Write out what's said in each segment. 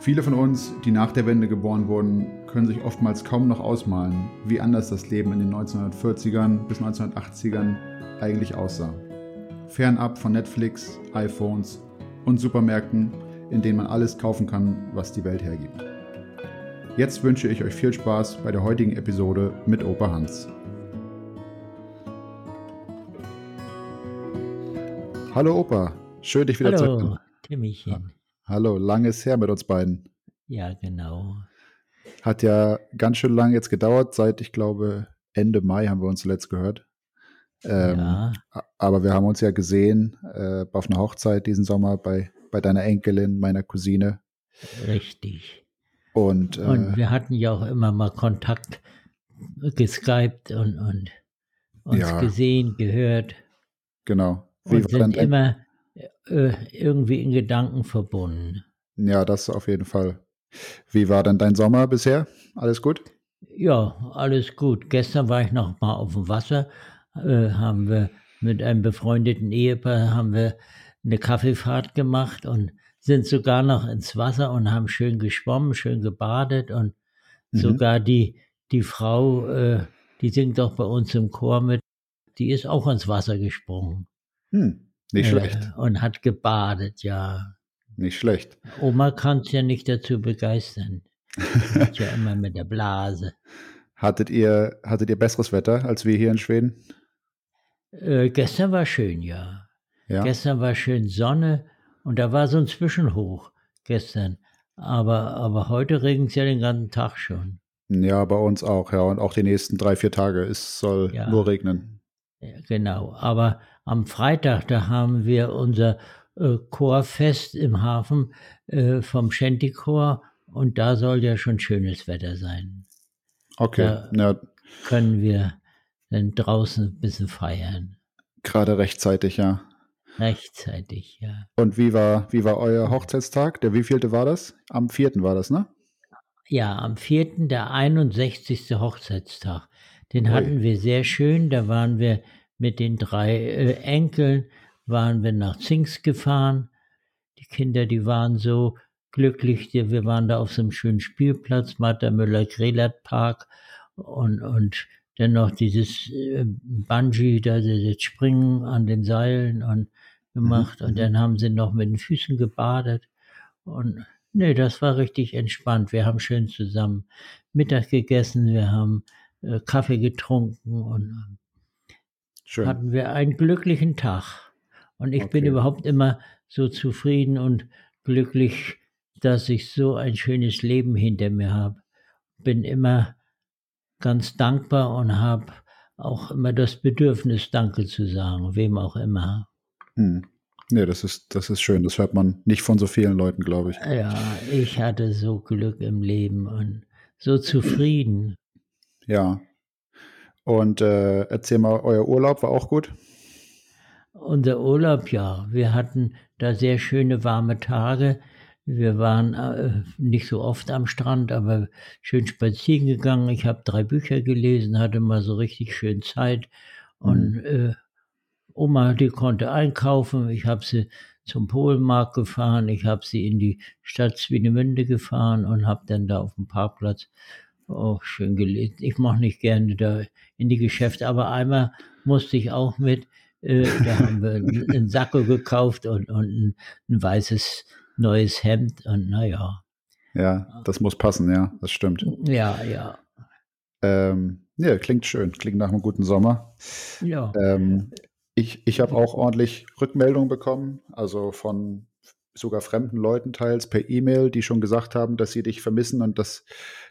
Viele von uns, die nach der Wende geboren wurden, können sich oftmals kaum noch ausmalen, wie anders das Leben in den 1940ern bis 1980ern eigentlich aussah. Fernab von Netflix, iPhones und Supermärkten, in denen man alles kaufen kann, was die Welt hergibt. Jetzt wünsche ich euch viel Spaß bei der heutigen Episode mit Opa Hans. Hallo Opa, schön dich wieder Hallo, zu hören. Hallo, langes her mit uns beiden. Ja, genau. Hat ja ganz schön lang jetzt gedauert, seit ich glaube Ende Mai haben wir uns zuletzt gehört. Ähm, Ja. Aber wir haben uns ja gesehen äh, auf einer Hochzeit diesen Sommer bei, bei deiner Enkelin, meiner Cousine. Richtig. Und, äh, Und wir hatten ja auch immer mal Kontakt geskypt und, und uns Ja. gesehen, gehört genau. Wie und sind immer äh, irgendwie in Gedanken verbunden. ja, das auf jeden Fall. Wie war denn dein Sommer bisher? Alles gut? Ja, alles gut. Gestern war ich noch mal auf dem Wasser, äh, haben wir mit einem befreundeten Ehepaar haben wir eine Kaffeefahrt gemacht und sind sogar noch ins Wasser und haben schön geschwommen, schön gebadet und Mhm. sogar die, die Frau, äh, die singt doch bei uns im Chor mit, die ist auch ins Wasser gesprungen. Hm, nicht Äh, schlecht. Und hat gebadet, ja. Nicht schlecht. Oma kann es ja nicht dazu begeistern. Ist ja immer mit der Blase. Hattet ihr, hattet ihr besseres Wetter als wir hier in Schweden? Äh, gestern war schön, ja. Ja. Gestern war schön Sonne und da war so ein Zwischenhoch gestern. Aber, aber heute regnet es ja den ganzen Tag schon. Ja, bei uns auch, ja. Und auch die nächsten drei, vier Tage. Es soll Ja. nur regnen. Ja, genau. Aber am Freitag, da haben wir unser äh, Chorfest im Hafen äh, vom Shanty-Chor und da soll ja schon schönes Wetter sein. Okay. Ja. Ja, Können wir dann draußen ein bisschen feiern. gerade rechtzeitig, ja. Rechtzeitig, ja. Und wie war, wie war euer Hochzeitstag? Der wievielte war das? Am vierten war das, ne? Ja, am 4., der 61. Hochzeitstag. Den Ui. hatten wir sehr schön. Da waren wir mit den drei äh, Enkeln, waren wir nach Zings gefahren. Die Kinder, die waren so glücklich. Wir waren da auf so einem schönen Spielplatz, Martha Müller-Grelert Park und, und dann noch dieses äh, Bungee, da das Springen an den Seilen und gemacht. Mhm, Und mhm. dann haben sie noch mit den Füßen gebadet. Und nee, das war richtig entspannt. Wir haben schön zusammen Mittag gegessen, wir haben äh, Kaffee getrunken und Schön. hatten wir einen glücklichen Tag. Und ich bin Okay. überhaupt immer so zufrieden und glücklich, dass ich so ein schönes Leben hinter mir habe. Bin immer ganz dankbar und habe auch immer das Bedürfnis, Danke zu sagen, wem auch immer. Hm. Nee, das ist, das ist schön. Das hört man nicht von so vielen Leuten, glaube ich. Ja, ich hatte so Glück im Leben und so zufrieden. Ja. Und äh, erzähl mal, euer Urlaub war auch gut? Unser Urlaub, ja, wir hatten da sehr schöne warme Tage. Wir waren äh, nicht so oft am Strand, aber schön spazieren gegangen. Ich habe drei Bücher gelesen, hatte mal so richtig schön Zeit. Und äh, Oma, die konnte einkaufen. Ich habe sie zum Polenmarkt gefahren. Ich habe sie in die Stadt Swinemünde gefahren und habe dann da auf dem Parkplatz auch schön gelesen. Ich mache nicht gerne da in die Geschäfte, aber einmal musste ich auch mit. Äh, da haben wir einen Sakko gekauft und, und ein, ein weißes neues Hemd und naja, Ja, das muss passen, ja, das stimmt. ja, ja, Ähm, ja, klingt schön, klingt nach einem guten Sommer. ja. Ähm, ich ich habe auch ordentlich Rückmeldungen bekommen, also von sogar fremden Leuten teils per E-Mail, die schon gesagt haben, dass sie dich vermissen und dass,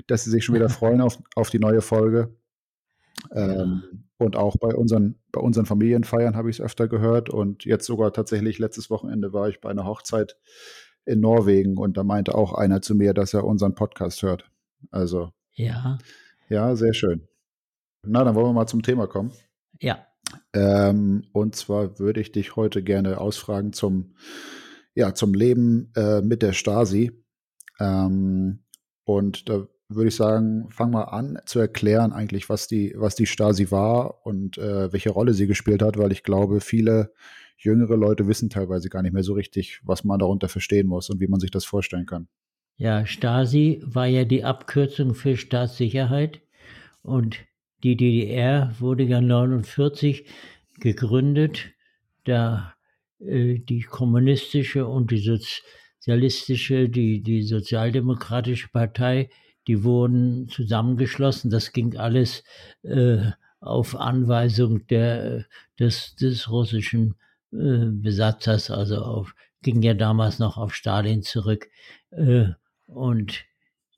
dass sie sich schon wieder freuen auf, auf die neue Folge. Ähm, und auch bei unseren, bei unseren Familienfeiern habe ich es öfter gehört. Und jetzt sogar tatsächlich letztes Wochenende war ich bei einer Hochzeit in Norwegen und da meinte auch einer zu mir, dass er unseren Podcast hört. Also. Ja. Ja, sehr schön. Na, dann wollen wir mal zum Thema kommen. Ja. Ähm, und zwar würde ich dich heute gerne ausfragen zum, ja, zum Leben äh, mit der Stasi. Ähm, und da würde ich sagen, fang mal an zu erklären eigentlich, was die, was die Stasi war und äh, welche Rolle sie gespielt hat, weil ich glaube, viele jüngere Leute wissen teilweise gar nicht mehr so richtig, was man darunter verstehen muss und wie man sich das vorstellen kann. Ja, Stasi war ja die Abkürzung für Staatssicherheit und die DDR wurde ja 49 gegründet, da die kommunistische und die sozialistische, die, die sozialdemokratische Partei die wurden zusammengeschlossen. Das ging alles äh, auf Anweisung der, des, des russischen äh, Besatzers, also auf, ging ja damals noch auf Stalin zurück. Äh, und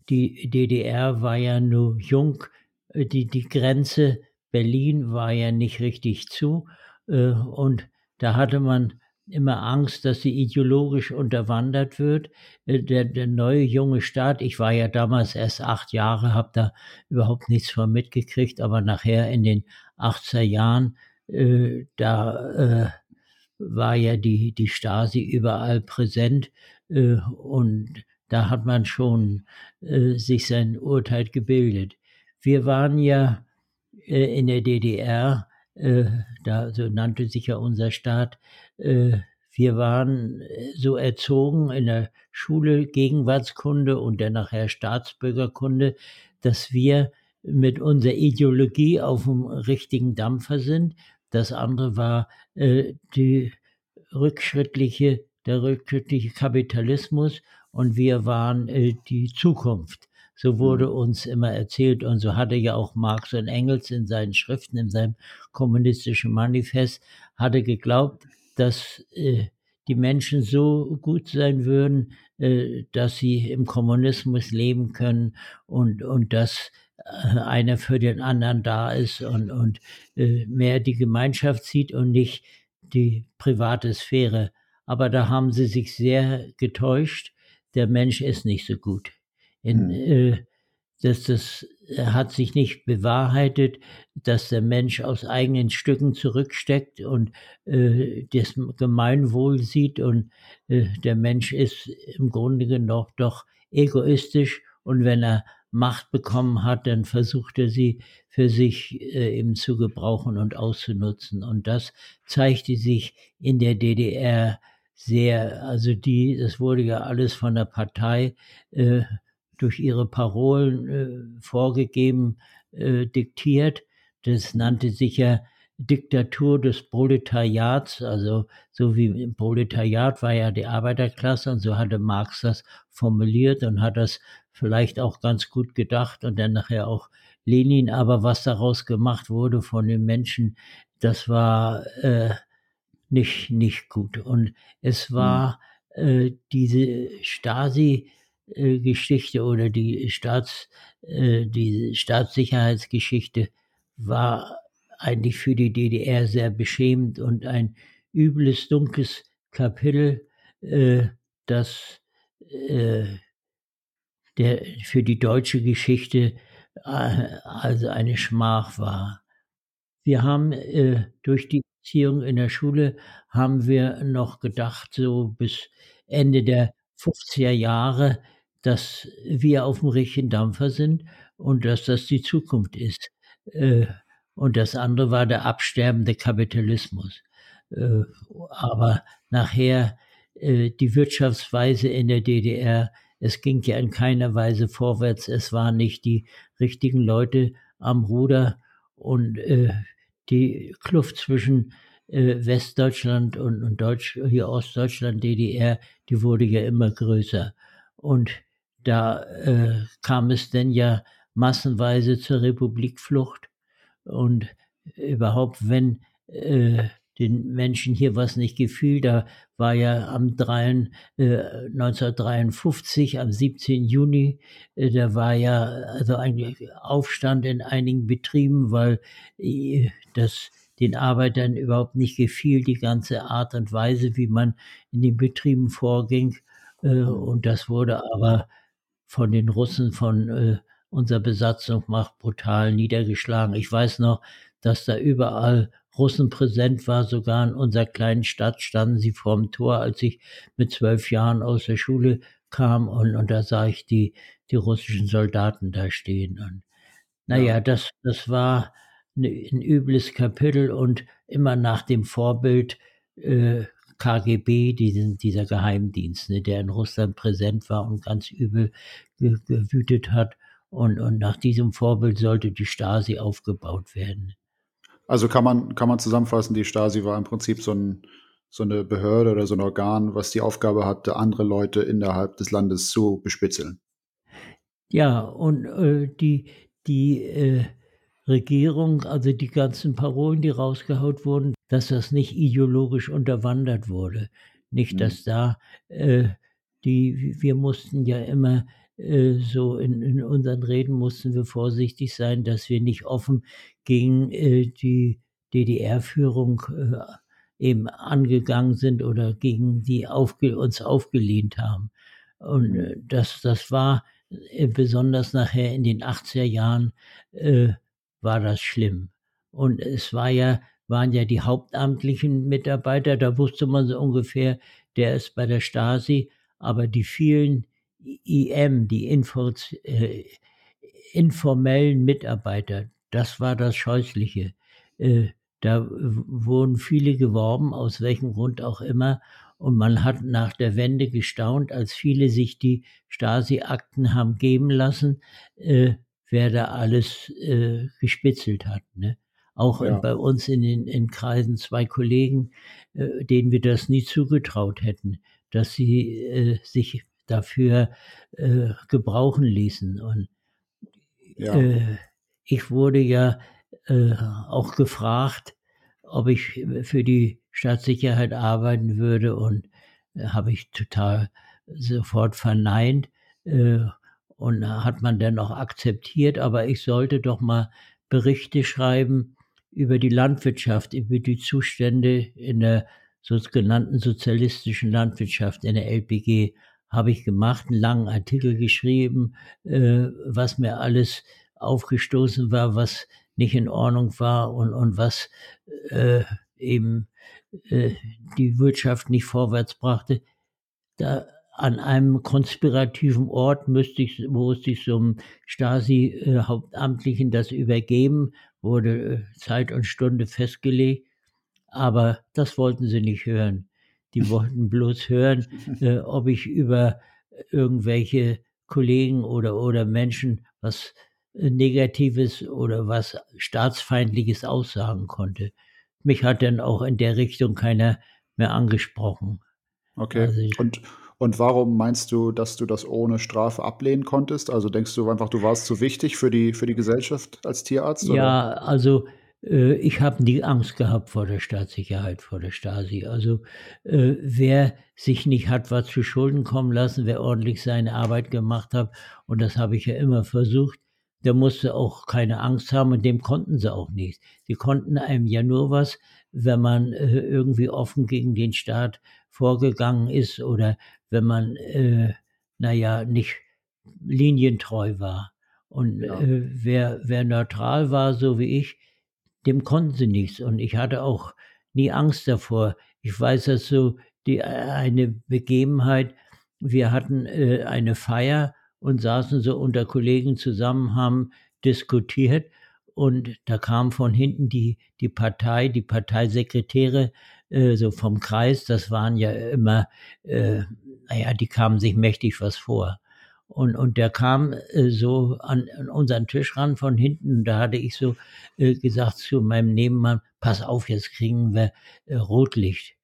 die DDR war ja nur jung, äh, die, die Grenze Berlin war ja nicht richtig zu. Äh, und da hatte man immer Angst, dass sie ideologisch unterwandert wird. Äh, der, der neue junge Staat, ich war ja damals erst acht Jahre, habe da überhaupt nichts von mitgekriegt, aber nachher in den 80er Jahren, äh, da äh, war ja die, die Stasi überall präsent äh, und da hat man schon äh, sich sein Urteil gebildet. Wir waren ja äh, in der DDR da so nannte sich ja unser Staat, wir waren äh, so erzogen in der Schule Gegenwartskunde und dann nachher Staatsbürgerkunde, dass wir mit unserer Ideologie auf dem richtigen Dampfer sind. Das andere war äh, die rückschrittliche, der rückschrittliche Kapitalismus und wir waren äh, die Zukunft. So wurde mhm. uns immer erzählt und so hatte ja auch Marx und Engels in seinen Schriften, in seinem kommunistischen Manifest, hatte geglaubt, dass äh, die Menschen so gut sein würden, äh, dass sie im Kommunismus leben können und, und dass äh, einer für den anderen da ist und, und äh, mehr die Gemeinschaft sieht und nicht die private Sphäre. Aber da haben sie sich sehr getäuscht. Der Mensch ist nicht so gut in, mhm. äh, dass das hat sich nicht bewahrheitet, dass der Mensch aus eigenen Stücken zurücksteckt und äh, das Gemeinwohl sieht und äh, der Mensch ist im Grunde genommen doch egoistisch und wenn er Macht bekommen hat, dann versucht er sie für sich äh, eben zu gebrauchen und auszunutzen. Und das zeigte sich in der DDR sehr, also die, das wurde ja alles von der Partei äh, durch ihre Parolen äh, vorgegeben, äh, diktiert. Das nannte sich ja Diktatur des Proletariats, also so wie im Proletariat war ja die Arbeiterklasse und so hatte Marx das formuliert und hat das vielleicht auch ganz gut gedacht und dann nachher auch Lenin, aber was daraus gemacht wurde von den Menschen, das war äh, nicht, nicht gut. Und es war hm. äh, diese Stasi, Geschichte oder die Staats, äh, die Staatssicherheitsgeschichte war eigentlich für die DDR sehr beschämend und ein übles, dunkles Kapitel, äh, das äh, für die deutsche Geschichte äh, also eine Schmach war. Wir haben äh, durch die Erziehung in der Schule haben wir noch gedacht, so bis Ende der 50er Jahre, dass wir auf dem richtigen Dampfer sind und dass das die Zukunft ist. Äh, und das andere war der absterbende Kapitalismus. Äh, aber nachher äh, die Wirtschaftsweise in der DDR, es ging ja in keiner Weise vorwärts, es waren nicht die richtigen Leute am Ruder und die Kluft zwischen Westdeutschland und, und Deutsch, hier Ostdeutschland, DDR, die wurde ja immer größer. Und da äh, kam es denn ja massenweise zur Republikflucht und überhaupt, wenn äh, den Menschen hier was nicht gefiel, da war ja am 3, äh, 1953, am 17. Juni, äh, da war ja also eigentlich Aufstand in einigen Betrieben, weil äh, das den Arbeitern überhaupt nicht gefiel, die ganze Art und Weise, wie man in den Betrieben vorging. Äh, und das wurde aber von den Russen, von äh, unserer Besatzungsmacht brutal niedergeschlagen. Ich weiß noch, dass da überall Russen präsent war, sogar in unserer kleinen Stadt standen sie vorm Tor, als ich mit zwölf Jahren aus der Schule kam und, und da sah ich die, die russischen Soldaten da stehen. Und naja, ja. das, das war ein übles Kapitel und immer nach dem Vorbild äh, KGB, diesen, dieser Geheimdienst, ne, der in Russland präsent war und ganz übel ge gewütet hat. Und, und nach diesem Vorbild sollte die Stasi aufgebaut werden. Also kann man, kann man zusammenfassen, die Stasi war im Prinzip so, ein, so eine Behörde oder so ein Organ, was die Aufgabe hatte, andere Leute innerhalb des Landes zu bespitzeln. Ja, und äh, die, die äh, Regierung, also die ganzen Parolen, die rausgehaut wurden, dass das nicht ideologisch unterwandert wurde. Nicht, mhm. dass da äh, die, wir mussten ja immer äh, so in, in, unseren Reden mussten wir vorsichtig sein, dass wir nicht offen gegen äh, die DDR-Führung äh, eben angegangen sind oder gegen die aufge uns aufgelehnt haben. Und äh, das, das war äh, besonders nachher in den 80er Jahren war das schlimm. Und es war ja, waren ja die hauptamtlichen Mitarbeiter, da wusste man so ungefähr, der ist bei der Stasi, aber die vielen IM, die Info, äh, informellen Mitarbeiter, das war das Scheußliche. Äh, da wurden viele geworben, aus welchem Grund auch immer. Und man hat nach der Wende gestaunt, als viele sich die Stasi-Akten haben geben lassen, äh, wer da alles äh, gespitzelt hat. Ne? Auch ja. bei uns in den in Kreisen zwei Kollegen, äh, denen wir das nie zugetraut hätten, dass sie äh, sich dafür äh, gebrauchen ließen. Und ja. äh, ich wurde ja äh, auch gefragt, ob ich für die Staatssicherheit arbeiten würde und äh, habe ich total sofort verneint äh, und hat man dann auch akzeptiert, aber ich sollte doch mal Berichte schreiben über die Landwirtschaft, über die Zustände in der sogenannten sozialistischen Landwirtschaft in der LPG habe ich gemacht, einen langen Artikel geschrieben, äh, was mir alles aufgestoßen war, was nicht in Ordnung war und, und was äh, eben äh, die Wirtschaft nicht vorwärts brachte. Da an einem konspirativen Ort müsste ich, musste ich so einem Stasi-Hauptamtlichen das übergeben, wurde äh, Zeit und Stunde festgelegt, aber das wollten sie nicht hören. Die wollten bloß hören, äh, ob ich über irgendwelche Kollegen oder, oder Menschen was äh, Negatives oder was Staatsfeindliches aussagen konnte. Mich hat dann auch in der Richtung keiner mehr angesprochen. Okay. Also und, und warum meinst du, dass du das ohne Strafe ablehnen konntest? Also denkst du einfach, du warst zu wichtig für die, für die Gesellschaft als Tierarzt? Ja, oder? also äh, ich habe nie Angst gehabt vor der Staatssicherheit, vor der Stasi. Also äh, wer sich nicht hat was zu Schulden kommen lassen, wer ordentlich seine Arbeit gemacht hat, und das habe ich ja immer versucht, der musste auch keine Angst haben und dem konnten sie auch nicht. Sie konnten einem ja nur was, wenn man äh, irgendwie offen gegen den Staat vorgegangen ist oder wenn man, äh, naja, nicht linientreu war. Und ja. äh, wer, wer neutral war, so wie ich, dem konnten sie nichts. Und ich hatte auch nie Angst davor. Ich weiß, dass so die, eine Begebenheit, wir hatten äh, eine Feier und saßen so unter Kollegen zusammen, haben diskutiert und da kam von hinten die, die Partei, die Parteisekretäre äh, so vom Kreis, das waren ja immer, äh, naja, die kamen sich mächtig was vor. Und, und der kam äh, so an, an, unseren Tisch ran von hinten. Da hatte ich so äh, gesagt zu meinem Nebenmann, pass auf, jetzt kriegen wir äh, Rotlicht.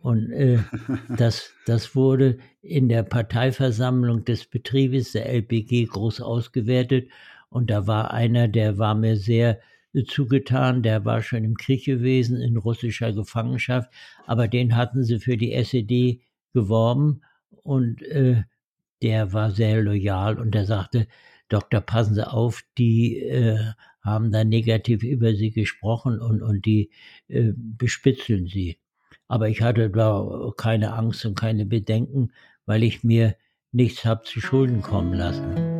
Und äh, das, das wurde in der Parteiversammlung des Betriebes der LPG groß ausgewertet. Und da war einer, der war mir sehr zugetan, der war schon im Krieg gewesen, in russischer Gefangenschaft, aber den hatten sie für die SED geworben und äh, der war sehr loyal und der sagte, Doktor, passen Sie auf, die äh, haben da negativ über Sie gesprochen und, und die äh, bespitzeln Sie. Aber ich hatte da keine Angst und keine Bedenken, weil ich mir nichts habe zu Schulden kommen lassen.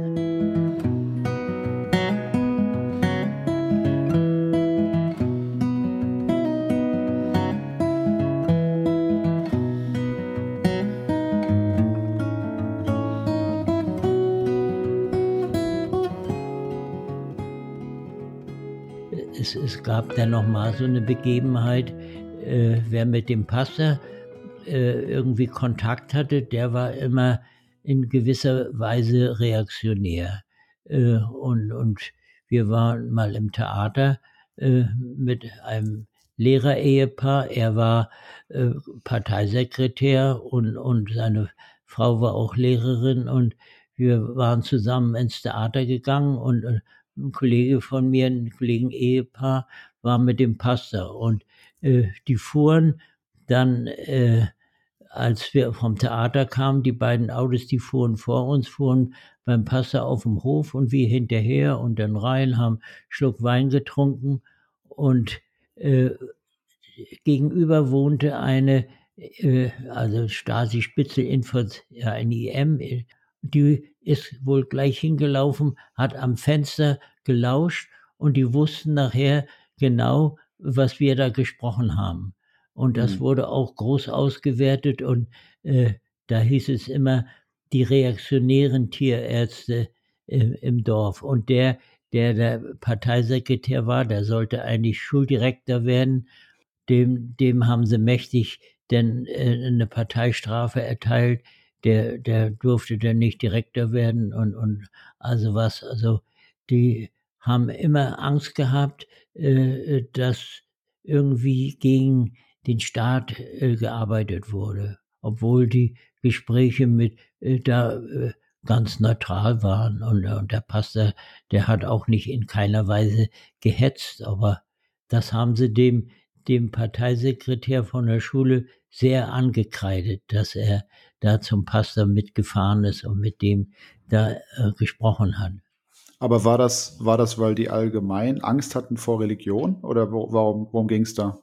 Gab dann noch mal so eine Begebenheit, äh, wer mit dem Pastor äh, irgendwie Kontakt hatte, der war immer in gewisser Weise reaktionär. Äh, und, und wir waren mal im Theater äh, mit einem Lehrerehepaar. Er war äh, Parteisekretär und, und seine Frau war auch Lehrerin und wir waren zusammen ins Theater gegangen und äh, ein Kollege von mir, ein Kollegen-Ehepaar, war mit dem Pastor. Und äh, die fuhren dann, äh, als wir vom Theater kamen, die beiden Autos, die fuhren vor uns, fuhren beim Pastor auf dem Hof und wir hinterher und dann rein, haben Schluck Wein getrunken. Und äh, gegenüber wohnte eine, äh, also Stasi Spitzelinfos, ja, ein IM, die ist wohl gleich hingelaufen, hat am Fenster gelauscht und die wussten nachher genau, was wir da gesprochen haben. Und das mhm. wurde auch groß ausgewertet und äh, da hieß es immer, die reaktionären Tierärzte äh, im Dorf. Und der, der der Parteisekretär war, der sollte eigentlich Schuldirektor werden, dem, dem haben sie mächtig denn äh, eine Parteistrafe erteilt der, der durfte dann nicht Direktor werden und, und also was. Also die haben immer Angst gehabt, äh, dass irgendwie gegen den Staat äh, gearbeitet wurde, obwohl die Gespräche mit äh, da äh, ganz neutral waren und, der Pastor, der hat auch nicht in keiner Weise gehetzt, aber das haben sie dem dem Parteisekretär von der Schule sehr angekreidet, dass er da zum Pastor mitgefahren ist und mit dem da äh, gesprochen hat. Aber war das, war das, weil die allgemein Angst hatten vor Religion oder wo, warum, worum ging es da?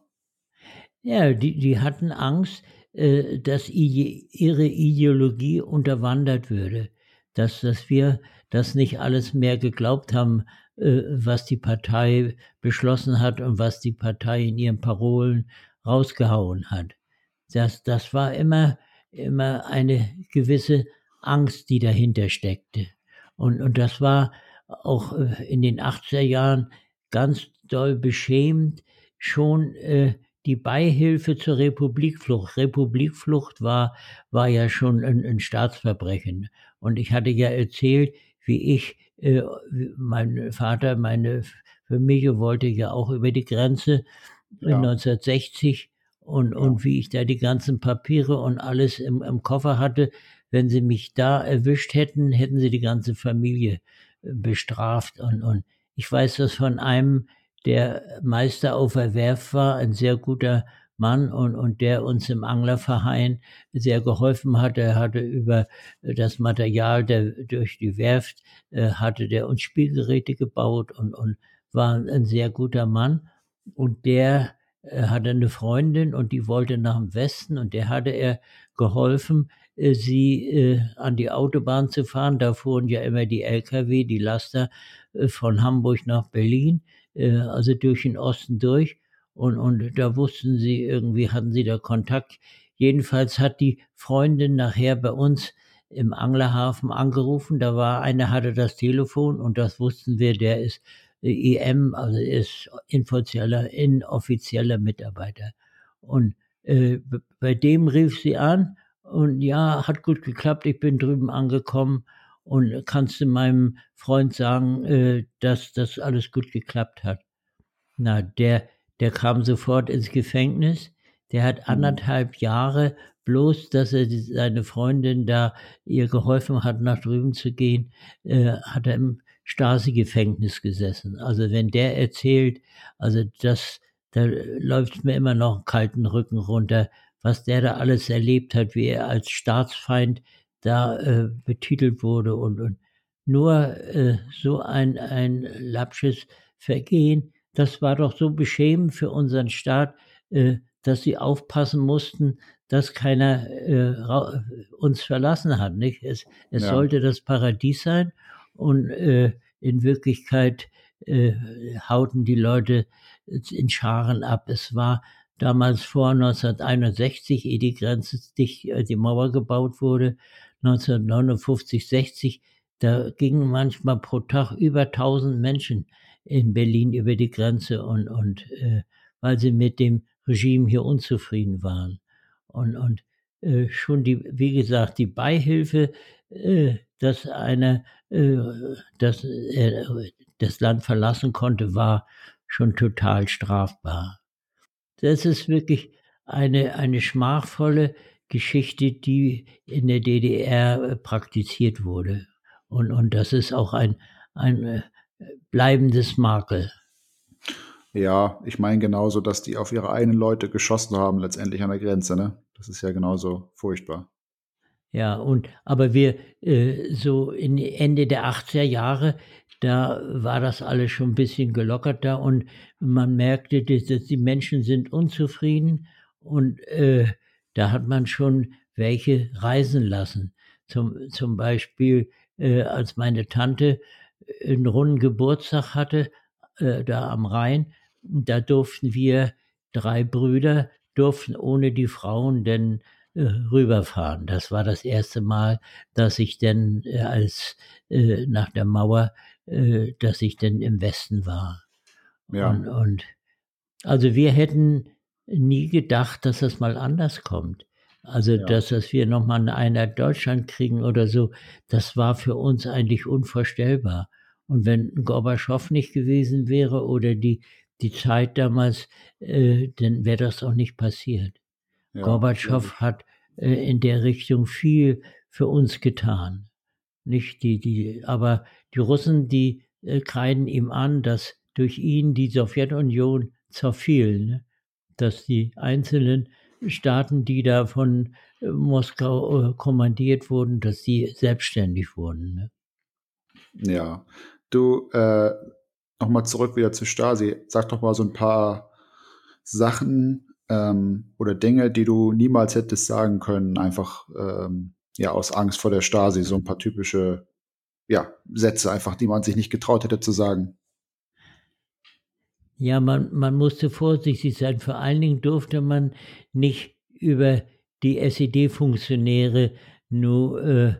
Ja, die, die hatten Angst, äh, dass ihre Ideologie unterwandert würde, dass, dass wir das nicht alles mehr geglaubt haben, äh, was die Partei beschlossen hat und was die Partei in ihren Parolen rausgehauen hat. Das, das war immer, immer eine gewisse Angst, die dahinter steckte. Und, und das war auch äh, in den 80er Jahren ganz doll beschämt, schon äh, die Beihilfe zur Republikflucht. Republikflucht war, war ja schon ein, ein Staatsverbrechen. Und ich hatte ja erzählt, wie ich, äh, mein Vater, meine Familie wollte ja auch über die Grenze ja. 1960 und, ja. und wie ich da die ganzen Papiere und alles im, im Koffer hatte. Wenn sie mich da erwischt hätten, hätten sie die ganze Familie bestraft. Und, und ich weiß das von einem, der Meister auf der Werft war, ein sehr guter Mann und, und der uns im Anglerverein sehr geholfen hat. Er hatte über das Material der, durch die Werft, äh, hatte der uns Spielgeräte gebaut und, und war ein sehr guter Mann. Und der äh, hatte eine Freundin und die wollte nach dem Westen und der hatte er geholfen, sie äh, an die Autobahn zu fahren. Da fuhren ja immer die Lkw, die Laster äh, von Hamburg nach Berlin, äh, also durch den Osten durch. Und, und da wussten sie, irgendwie hatten sie da Kontakt. Jedenfalls hat die Freundin nachher bei uns im Anglerhafen angerufen. Da war einer, hatte das Telefon und das wussten wir, der ist EM, also ist inoffizieller, inoffizieller Mitarbeiter. Und äh, bei dem rief sie an und ja, hat gut geklappt, ich bin drüben angekommen und kannst du meinem Freund sagen, äh, dass das alles gut geklappt hat. Na, der, der kam sofort ins Gefängnis. Der hat mhm. anderthalb Jahre bloß, dass er seine Freundin da ihr geholfen hat, nach drüben zu gehen, äh, hat er im Stasi-Gefängnis gesessen. Also wenn der erzählt, also das, da läuft mir immer noch einen kalten Rücken runter, was der da alles erlebt hat, wie er als Staatsfeind da äh, betitelt wurde und, und nur äh, so ein, ein lapsches Vergehen, das war doch so beschämend für unseren Staat, äh, dass sie aufpassen mussten, dass keiner äh, uns verlassen hat. Nicht? Es, es ja. sollte das Paradies sein und äh, in Wirklichkeit äh, hauten die Leute in Scharen ab. Es war damals vor 1961, ehe die Grenze dicht, äh, die Mauer gebaut wurde, 1959, 60, da gingen manchmal pro Tag über 1000 Menschen in Berlin über die Grenze und, und äh, weil sie mit dem Regime hier unzufrieden waren. Und, und äh, schon die, wie gesagt, die Beihilfe, äh, dass einer äh, dass er das Land verlassen konnte, war schon total strafbar. Das ist wirklich eine, eine schmachvolle Geschichte, die in der DDR äh, praktiziert wurde. Und, und das ist auch ein, ein äh, bleibendes Makel. Ja, ich meine genauso, dass die auf ihre eigenen Leute geschossen haben, letztendlich an der Grenze, ne? Das ist ja genauso furchtbar. Ja, und aber wir äh, so in Ende der 80er Jahre, da war das alles schon ein bisschen gelockerter und man merkte, dass, die Menschen sind unzufrieden und äh, da hat man schon welche reisen lassen. Zum, zum Beispiel, äh, als meine Tante einen runden Geburtstag hatte, äh, da am Rhein, da durften wir drei Brüder, durften ohne die Frauen denn äh, rüberfahren. Das war das erste Mal, dass ich denn äh, als äh, nach der Mauer, äh, dass ich denn im Westen war. Ja. Und, und also wir hätten nie gedacht, dass das mal anders kommt. Also, ja. dass, dass wir nochmal eine Einheit Deutschland kriegen oder so, das war für uns eigentlich unvorstellbar. Und wenn Gorbatschow nicht gewesen wäre oder die, die Zeit damals, äh, dann wäre das auch nicht passiert. Ja, Gorbatschow hat äh, in der Richtung viel für uns getan. Nicht die, die, aber die Russen, die äh, kreiden ihm an, dass durch ihn die Sowjetunion zerfiel. Ne? dass die einzelnen Staaten, die da von äh, Moskau äh, kommandiert wurden, dass die selbstständig wurden. Ne? Ja, du, äh, nochmal zurück wieder zu Stasi. Sag doch mal so ein paar Sachen ähm, oder Dinge, die du niemals hättest sagen können, einfach ähm, ja aus Angst vor der Stasi, so ein paar typische ja, Sätze einfach, die man sich nicht getraut hätte zu sagen. Ja, man, man musste vorsichtig sein. Vor allen Dingen durfte man nicht über die SED-Funktionäre nur, äh,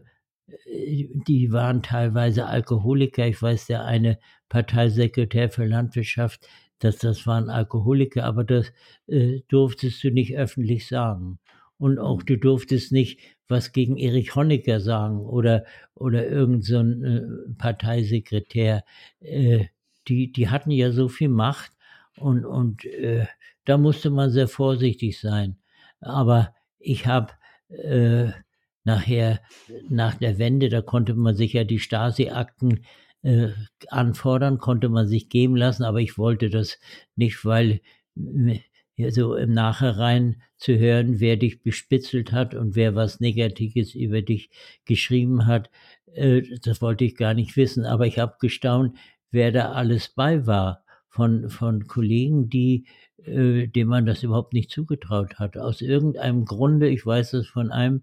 die waren teilweise Alkoholiker. Ich weiß, der eine Parteisekretär für Landwirtschaft, dass das waren Alkoholiker, aber das äh, durftest du nicht öffentlich sagen. Und auch mhm. du durftest nicht was gegen Erich Honecker sagen oder, oder irgendein so äh, Parteisekretär. Äh, die, die hatten ja so viel Macht und, und äh, da musste man sehr vorsichtig sein. Aber ich habe äh, nachher, nach der Wende, da konnte man sich ja die Stasi-Akten äh, anfordern, konnte man sich geben lassen, aber ich wollte das nicht, weil äh, so im Nachhinein zu hören, wer dich bespitzelt hat und wer was Negatives über dich geschrieben hat, äh, das wollte ich gar nicht wissen. Aber ich habe gestaunt, wer da alles bei war von, von Kollegen, die, äh, dem man das überhaupt nicht zugetraut hat. Aus irgendeinem Grunde, ich weiß es von einem,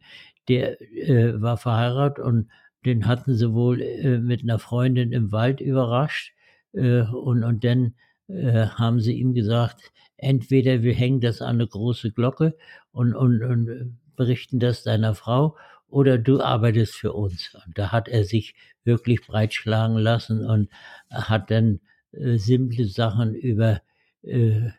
der äh, war verheiratet und den hatten sie wohl mit einer Freundin im Wald überrascht. Und, und dann haben sie ihm gesagt, entweder wir hängen das an eine große Glocke und, und, und berichten das deiner Frau oder du arbeitest für uns. Und da hat er sich wirklich breitschlagen lassen und hat dann äh, simple Sachen über äh,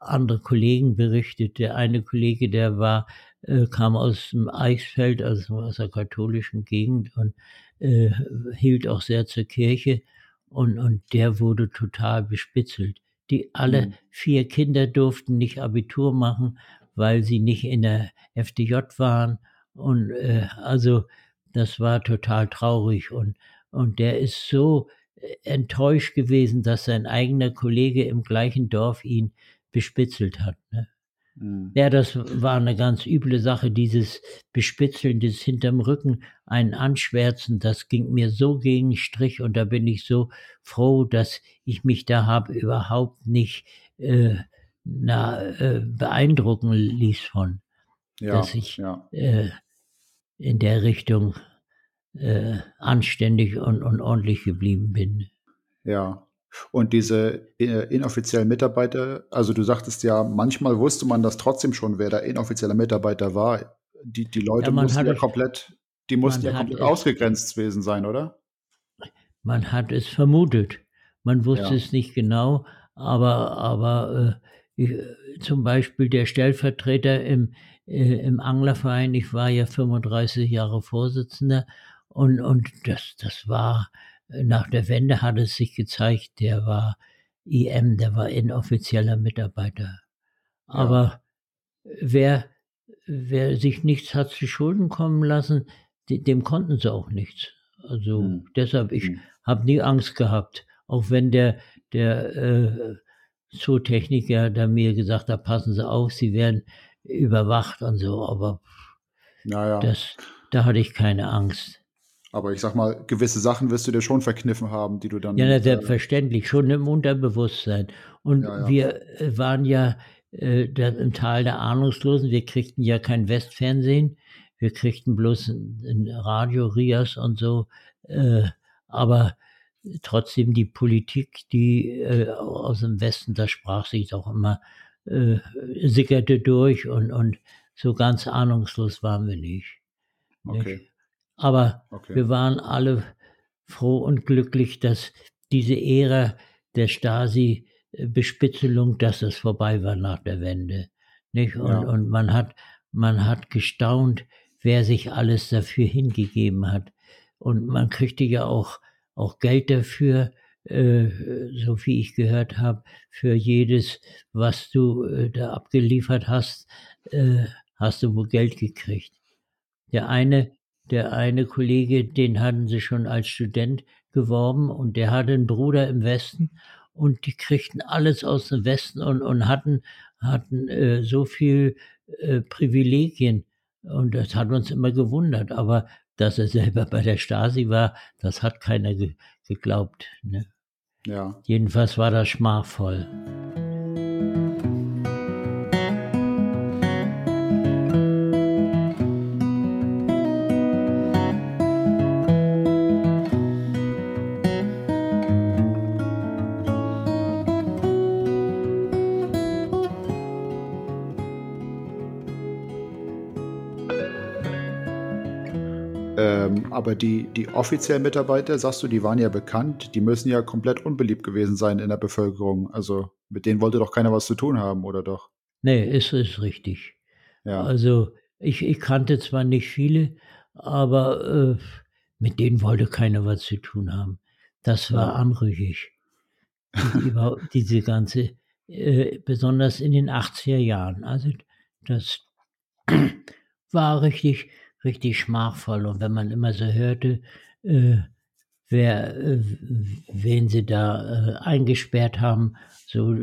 andere Kollegen berichtet. Der eine Kollege, der war, äh, kam aus dem Eichsfeld, also aus der katholischen Gegend und äh, hielt auch sehr zur Kirche und, und der wurde total bespitzelt. Die alle mhm. vier Kinder durften nicht Abitur machen, weil sie nicht in der FDJ waren und äh, also das war total traurig und und der ist so enttäuscht gewesen, dass sein eigener Kollege im gleichen Dorf ihn bespitzelt hat. Ne? Mhm. Ja, das war eine ganz üble Sache, dieses Bespitzeln, dieses hinterm Rücken, einen Anschwärzen, das ging mir so gegen Strich und da bin ich so froh, dass ich mich da habe überhaupt nicht, äh, na, äh, beeindrucken ließ von, ja, dass ich ja. äh, in der Richtung äh, anständig und, und ordentlich geblieben bin. Ja, und diese äh, inoffiziellen Mitarbeiter, also du sagtest ja, manchmal wusste man das trotzdem schon, wer der inoffizielle Mitarbeiter war. Die, die Leute ja, mussten ja komplett, die mussten ja komplett ausgegrenzt gewesen sein, oder? Man hat es vermutet. Man wusste ja. es nicht genau, aber, aber äh, ich, zum Beispiel der Stellvertreter im, äh, im Anglerverein, ich war ja 35 Jahre Vorsitzender und, und das, das war nach der Wende hat es sich gezeigt, der war IM, der war inoffizieller Mitarbeiter. Aber ja. wer, wer sich nichts hat zu Schulden kommen lassen, dem konnten sie auch nichts. Also hm. deshalb, ich hm. habe nie Angst gehabt, auch wenn der, der äh, Zootechniker da mir gesagt hat, passen Sie auf, Sie werden überwacht und so, aber naja. das, da hatte ich keine Angst. Aber ich sag mal, gewisse Sachen wirst du dir schon verkniffen haben, die du dann. Ja, na, selbstverständlich, schon im Unterbewusstsein. Und ja, ja. wir äh, waren ja äh, im Tal der Ahnungslosen, wir kriegten ja kein Westfernsehen, wir kriegten bloß ein, ein Radio, Rias und so. Äh, aber trotzdem die Politik, die äh, aus dem Westen, da sprach sich doch immer, äh, sickerte durch und, und so ganz ahnungslos waren wir nicht. Okay. Aber okay. wir waren alle froh und glücklich, dass diese Ära der Stasi-Bespitzelung, dass das vorbei war nach der Wende. Nicht? Und, ja. und man hat, man hat gestaunt, wer sich alles dafür hingegeben hat. Und man kriegte ja auch, auch Geld dafür, äh, so wie ich gehört habe, für jedes, was du äh, da abgeliefert hast, äh, hast du wohl Geld gekriegt. Der eine, der eine Kollege, den hatten sie schon als Student geworben und der hatte einen Bruder im Westen und die kriegten alles aus dem Westen und, und hatten, hatten äh, so viel äh, Privilegien. Und das hat uns immer gewundert. Aber dass er selber bei der Stasi war, das hat keiner ge geglaubt. Ne? Ja. Jedenfalls war das schmachvoll. Aber die, die offiziellen Mitarbeiter, sagst du, die waren ja bekannt, die müssen ja komplett unbeliebt gewesen sein in der Bevölkerung. Also mit denen wollte doch keiner was zu tun haben, oder doch? Nee, ist, ist richtig. Ja. Also ich, ich kannte zwar nicht viele, aber äh, mit denen wollte keiner was zu tun haben. Das war ja. anrüchig. Diese ganze, äh, besonders in den 80er Jahren. Also das war richtig, richtig schmachvoll. Und wenn man immer so hörte, äh, wer, äh, wen sie da äh, eingesperrt haben, so,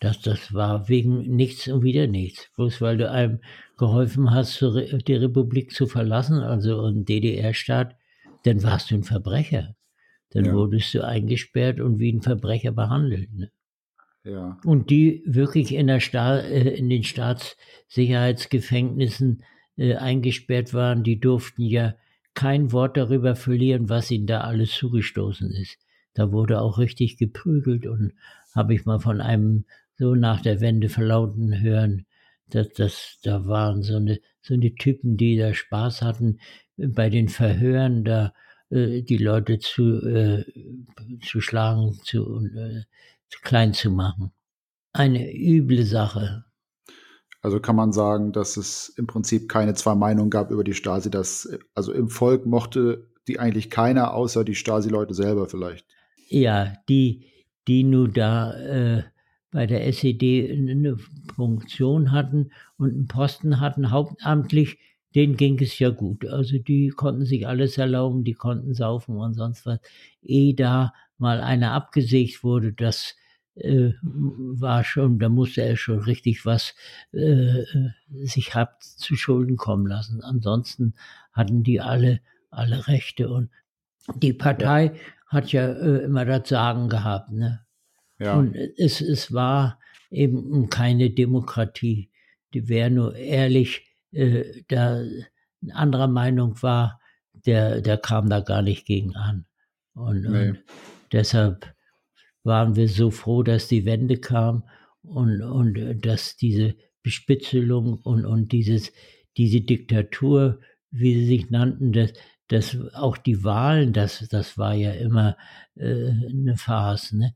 dass das war wegen nichts und wieder nichts. Bloß weil du einem geholfen hast, die Republik zu verlassen, also einen DDR-Staat, dann warst du ein Verbrecher. Dann ja. wurdest du eingesperrt und wie ein Verbrecher behandelt. Ne? Ja. Und die wirklich in, der Sta äh, in den Staatssicherheitsgefängnissen äh, eingesperrt waren, die durften ja kein Wort darüber verlieren, was ihnen da alles zugestoßen ist. Da wurde auch richtig geprügelt und habe ich mal von einem so nach der Wende verlauten hören, dass das da waren so eine so eine Typen, die da Spaß hatten bei den Verhören da äh, die Leute zu äh, zu schlagen, zu, äh, klein zu machen. Eine üble Sache. Also kann man sagen, dass es im Prinzip keine zwei Meinungen gab über die Stasi, dass also im Volk mochte die eigentlich keiner, außer die Stasi-Leute selber vielleicht. Ja, die, die nur da äh, bei der SED eine Funktion hatten und einen Posten hatten, hauptamtlich, denen ging es ja gut. Also die konnten sich alles erlauben, die konnten saufen und sonst was. Ehe da mal einer abgesägt wurde, das äh, war schon, da musste er schon richtig was äh, sich hat zu Schulden kommen lassen. Ansonsten hatten die alle, alle Rechte und die Partei ja. hat ja äh, immer das Sagen gehabt. Ne? Ja. Und es, es war eben keine Demokratie. Die wer nur ehrlich äh, da anderer Meinung war, der, der kam da gar nicht gegen an. Und, nee. und deshalb waren wir so froh, dass die Wende kam und, und dass diese Bespitzelung und, und dieses, diese Diktatur, wie sie sich nannten, dass, dass auch die Wahlen, das, das war ja immer äh, eine Farce. Ne?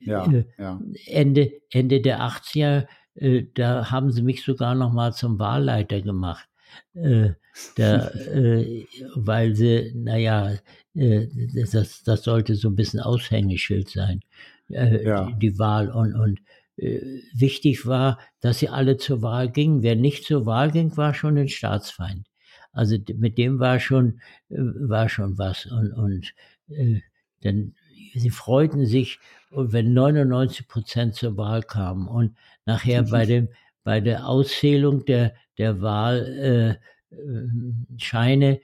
Ja, äh, ja. Ende, Ende der 80er, äh, da haben sie mich sogar noch mal zum Wahlleiter gemacht. Äh, da, äh, weil sie, naja, äh, das, das sollte so ein bisschen Aushängeschild sein, äh, ja. die, die, Wahl. Und, und äh, wichtig war, dass sie alle zur Wahl gingen. Wer nicht zur Wahl ging, war schon ein Staatsfeind. Also mit dem war schon, äh, war schon was. Und, und äh, dann, sie freuten sich, wenn 99 Prozent zur Wahl kamen. Und nachher bei dem, bei der Auszählung der, der Wahlscheine, äh,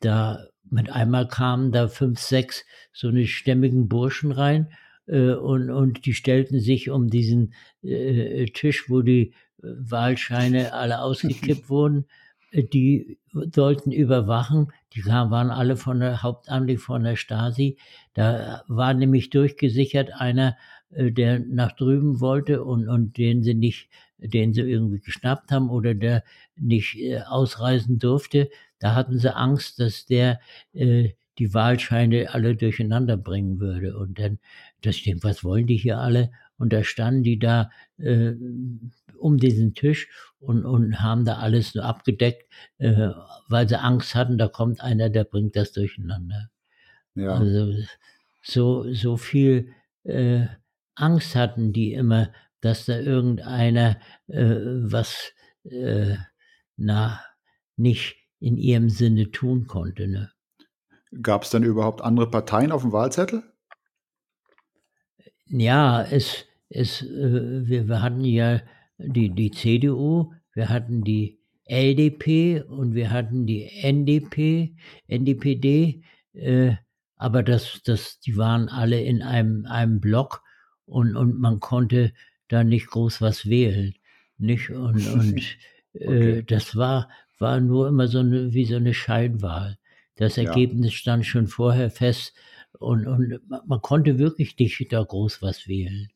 da mit einmal kamen da fünf, sechs so eine stämmigen Burschen rein äh, und, und die stellten sich um diesen äh, Tisch, wo die äh, Wahlscheine alle ausgekippt wurden. Äh, die sollten überwachen. Die kamen, waren alle von der hauptamtlich von der Stasi. Da war nämlich durchgesichert einer, äh, der nach drüben wollte und, und den sie nicht, den sie irgendwie geschnappt haben oder der nicht äh, ausreisen durfte. Da hatten sie Angst, dass der äh, die Wahlscheine alle durcheinander bringen würde. Und dann, das stimmt, was wollen die hier alle? Und da standen die da äh, um diesen Tisch und, und haben da alles so abgedeckt, äh, weil sie Angst hatten, da kommt einer, der bringt das durcheinander. Ja. Also so, so viel äh, Angst hatten die immer, dass da irgendeiner äh, was äh, na nicht in ihrem Sinne tun konnte. Ne? Gab es denn überhaupt andere Parteien auf dem Wahlzettel? Ja, es, es, äh, wir, wir hatten ja die, die CDU, wir hatten die LDP und wir hatten die NDP, NDPD, äh, aber das, das, die waren alle in einem, einem Block und, und man konnte da nicht groß was wählen. Nicht? Und, und äh, okay. äh, das war, war nur immer so eine, wie so eine Scheinwahl. Das Ergebnis ja. stand schon vorher fest und, und man konnte wirklich nicht da groß was wählen.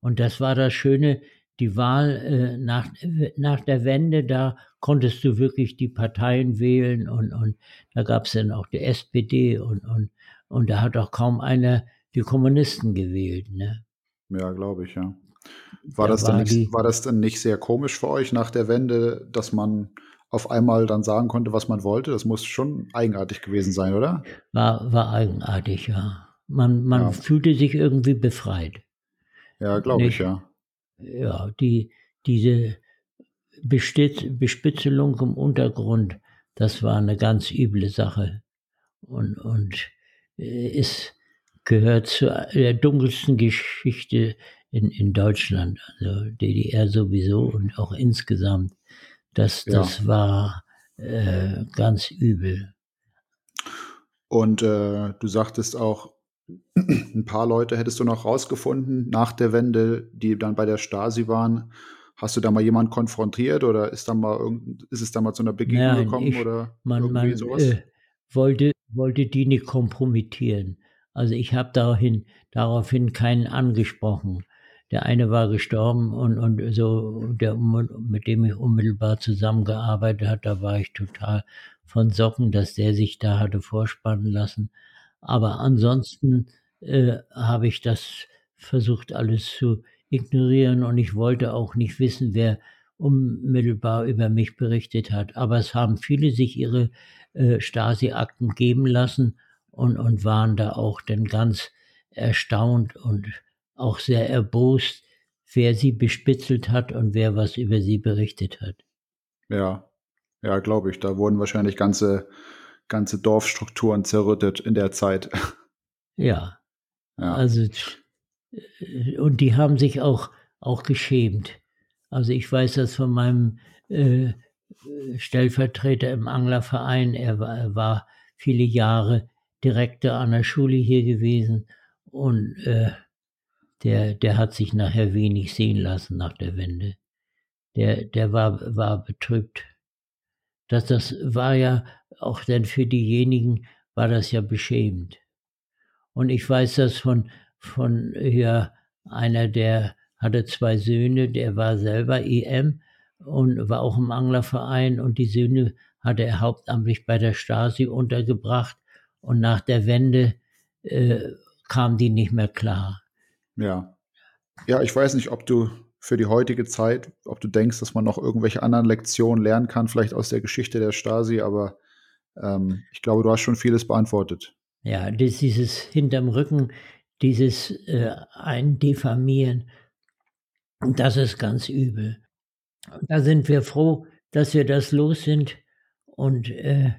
Und das war das Schöne, die Wahl äh, nach, nach der Wende, da konntest du wirklich die Parteien wählen und, und da gab es dann auch die SPD und, und, und da hat auch kaum einer die Kommunisten gewählt. Ne? Ja, glaube ich, ja. War, da das war, nicht, die, war das dann nicht sehr komisch für euch nach der Wende, dass man auf einmal dann sagen konnte, was man wollte? Das muss schon eigenartig gewesen sein, oder? War, war eigenartig, ja. Man, man ja. fühlte sich irgendwie befreit. Ja, glaube ich, ja ja, die, diese Bespitzelung im Untergrund, das war eine ganz üble Sache und, und es äh, gehört zu der dunkelsten Geschichte in, in Deutschland, also DDR sowieso und auch insgesamt. Das, das ja. war äh, ganz übel. Und äh, du sagtest auch, ein paar Leute hättest du noch rausgefunden nach der Wende, die dann bei der Stasi waren. Hast du da mal jemanden konfrontiert oder ist, da mal irgend, ist es da mal zu einer Begegnung Nein, gekommen ich, oder man, irgendwie man, sowas? Äh, wollte, wollte die nicht kompromittieren. Also ich habe daraufhin, daraufhin keinen angesprochen. Der eine war gestorben und, und so, der, mit dem ich unmittelbar zusammengearbeitet habe, da war ich total von Socken, dass der sich da hatte vorspannen lassen. Aber ansonsten äh, habe ich das versucht alles zu ignorieren und ich wollte auch nicht wissen, wer unmittelbar über mich berichtet hat. Aber es haben viele sich ihre äh, Stasi-Akten geben lassen und, und waren da auch dann ganz erstaunt und auch sehr erbost, wer sie bespitzelt hat und wer was über sie berichtet hat. Ja, ja, glaube ich. Da wurden wahrscheinlich ganze ganze Dorfstrukturen zerrüttet in der Zeit. Ja. ja. Also, äh, und die haben sich auch, auch geschämt. Also ich weiß das von meinem äh, Stellvertreter im Anglerverein. Er war, er war, viele Jahre Direktor an der Schule hier gewesen. Und äh, der, der hat sich nachher wenig sehen lassen nach der Wende. Der, der war, war betrübt. Das, das war ja auch dann für diejenigen, war das ja beschämend. Und ich weiß das von, von ja, einer, der hatte zwei Söhne, der war selber EM und war auch im Anglerverein und die Söhne hatte er hauptamtlich bei der Stasi untergebracht und nach der Wende äh, kam die nicht mehr klar. Ja. Ja, ich weiß nicht, ob du für die heutige Zeit, ob du denkst, dass man noch irgendwelche anderen Lektionen lernen kann, vielleicht aus der Geschichte der Stasi, aber ähm, ich glaube, du hast schon vieles beantwortet. Ja, das, dieses hinterm Rücken, dieses äh, Eindiffamieren, das ist ganz übel. Da sind wir froh, dass wir das los sind und äh,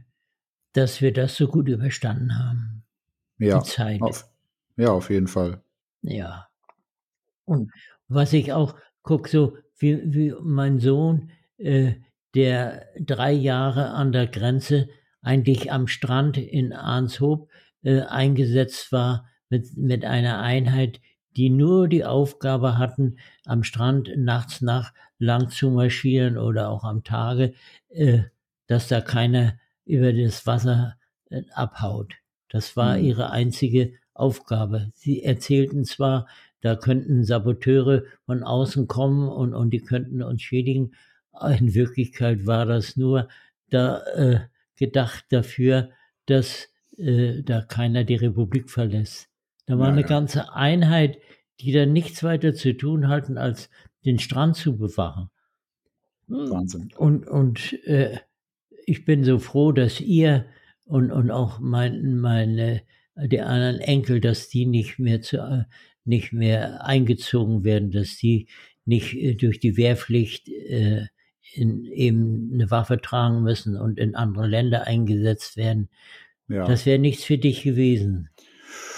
dass wir das so gut überstanden haben. Ja, die Zeit. Auf, ja, auf jeden Fall. Ja. Und was ich auch gucke, so wie, wie mein Sohn, äh, der drei Jahre an der Grenze eigentlich am Strand in Arnshoop äh, eingesetzt war mit, mit einer Einheit, die nur die Aufgabe hatten, am Strand nachts nach lang zu marschieren oder auch am Tage, äh, dass da keiner über das Wasser äh, abhaut. Das war mhm. ihre einzige Aufgabe. Sie erzählten zwar, da könnten Saboteure von außen kommen und, und die könnten uns schädigen. In Wirklichkeit war das nur da äh, gedacht dafür, dass äh, da keiner die Republik verlässt. Da war ja, eine ja. ganze Einheit, die da nichts weiter zu tun hatten, als den Strand zu bewachen. Wahnsinn. Und, und äh, ich bin so froh, dass ihr und, und auch mein, meine, die anderen Enkel, dass die nicht mehr zu, äh, nicht mehr eingezogen werden, dass die nicht äh, durch die Wehrpflicht äh, in, eben eine Waffe tragen müssen und in andere Länder eingesetzt werden. Ja. Das wäre nichts für dich gewesen.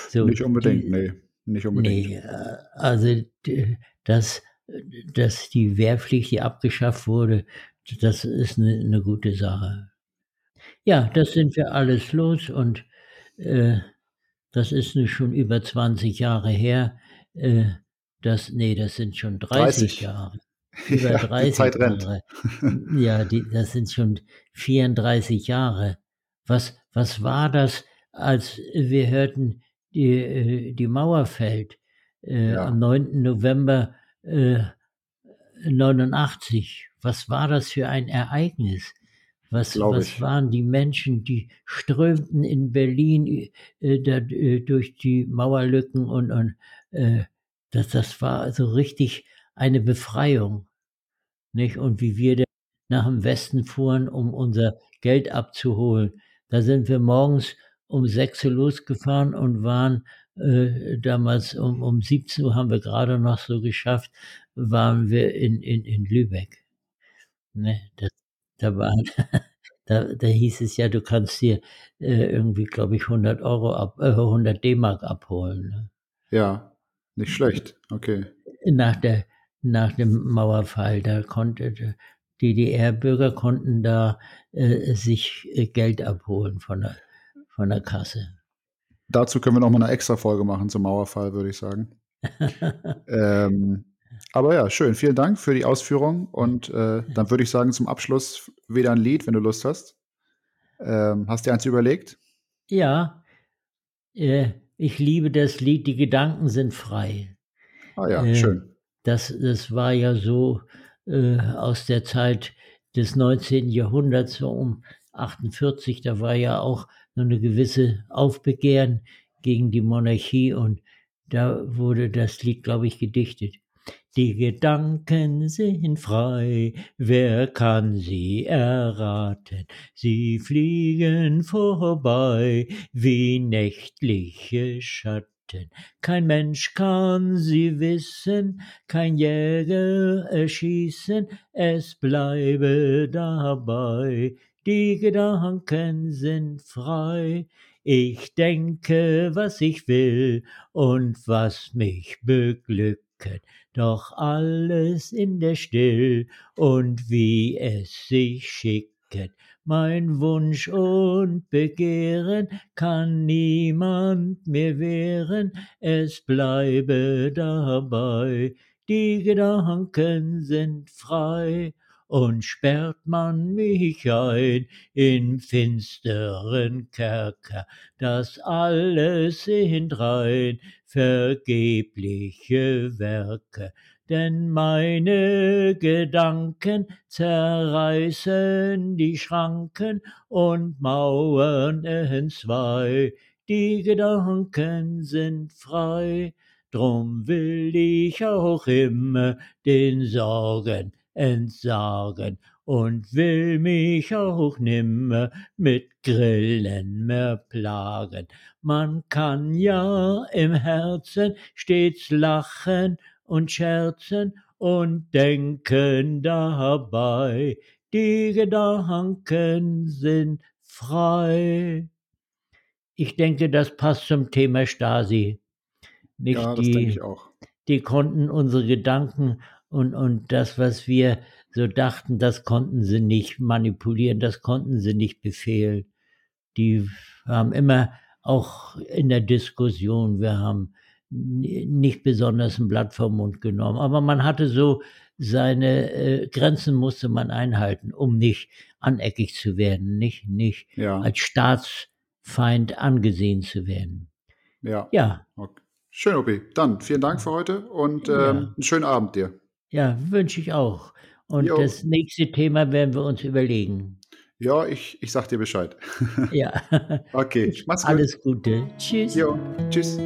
So, nicht unbedingt, die, nee. Nicht unbedingt. Nee, äh, also, dass, dass die Wehrpflicht hier abgeschafft wurde, das ist eine, eine gute Sache. Ja, das sind wir alles los und äh, das ist nun schon über 20 Jahre her. Äh, das, nee, das sind schon 30, 30. Jahre. Über ja, 30 die Zeit Jahre. Ja, die, das sind schon 34 Jahre. Was, was war das, als wir hörten, die, äh, die Mauer fällt äh, ja. am 9. November äh, 89? Was war das für ein Ereignis? Was, was waren die Menschen, die strömten in Berlin äh, da, äh, durch die Mauerlücken und, und äh, das, das war so richtig eine Befreiung. Nicht? Und wie wir nach dem Westen fuhren, um unser Geld abzuholen. Da sind wir morgens um 6 Uhr losgefahren und waren äh, damals um, um 17 Uhr haben wir gerade noch so geschafft, waren wir in, in, in Lübeck. Ne, das, da war, da, da hieß es ja, du kannst dir äh, irgendwie, glaube ich, 100 Euro ab, äh, 100 D-Mark abholen. Ne? Ja, nicht schlecht. Okay. Nach der, nach dem Mauerfall, da konnte DDR-Bürger konnten da äh, sich äh, Geld abholen von der, von der Kasse. Dazu können wir noch mal eine extra Folge machen zum Mauerfall, würde ich sagen. ähm, aber ja, schön. Vielen Dank für die Ausführung. Und äh, dann würde ich sagen, zum Abschluss wieder ein Lied, wenn du Lust hast. Ähm, hast du dir eins überlegt? Ja. Äh, ich liebe das Lied Die Gedanken sind frei. Ah ja, äh, schön. Das, das war ja so äh, aus der Zeit des 19. Jahrhunderts, so um 48, da war ja auch noch eine gewisse Aufbegehren gegen die Monarchie und da wurde das Lied, glaube ich, gedichtet. Die Gedanken sind frei, wer kann sie erraten? Sie fliegen vorbei wie nächtliche Schatten. Kein Mensch kann sie wissen, kein Jäger erschießen, es bleibe dabei. Die Gedanken sind frei, ich denke, was ich will und was mich beglückt doch alles in der Still und wie es sich schickt Werke. Mein Wunsch und Begehren kann niemand mehr wehren, es bleibe dabei. Die Gedanken sind frei und sperrt man mich ein in finsteren Kerker, das alles sind rein vergebliche Werke, denn meine Gedanken zerreißen die Schranken und Mauern entzwei. Die Gedanken sind frei, drum will ich auch immer den Sorgen entsagen und will mich auch nimmer mit Grillen mehr plagen. Man kann ja im Herzen stets lachen und scherzen und denken dabei, die Gedanken sind frei. Ich denke, das passt zum Thema Stasi. Nicht ja, das die, denke ich auch. Die konnten unsere Gedanken und, und das, was wir so dachten, das konnten sie nicht manipulieren, das konnten sie nicht befehlen. Die haben immer auch in der Diskussion, wir haben nicht besonders ein Blatt vom Mund genommen, aber man hatte so seine äh, Grenzen musste man einhalten, um nicht aneckig zu werden, nicht, nicht ja. als Staatsfeind angesehen zu werden. Ja. Ja. Okay. Schön, Obi. Dann vielen Dank für heute und ähm, ja. einen schönen Abend dir. Ja, wünsche ich auch. Und jo. das nächste Thema werden wir uns überlegen. Ja, ich, ich sag dir Bescheid. ja. Okay, mach's gut. Alles Gute. Tschüss. Jo, tschüss.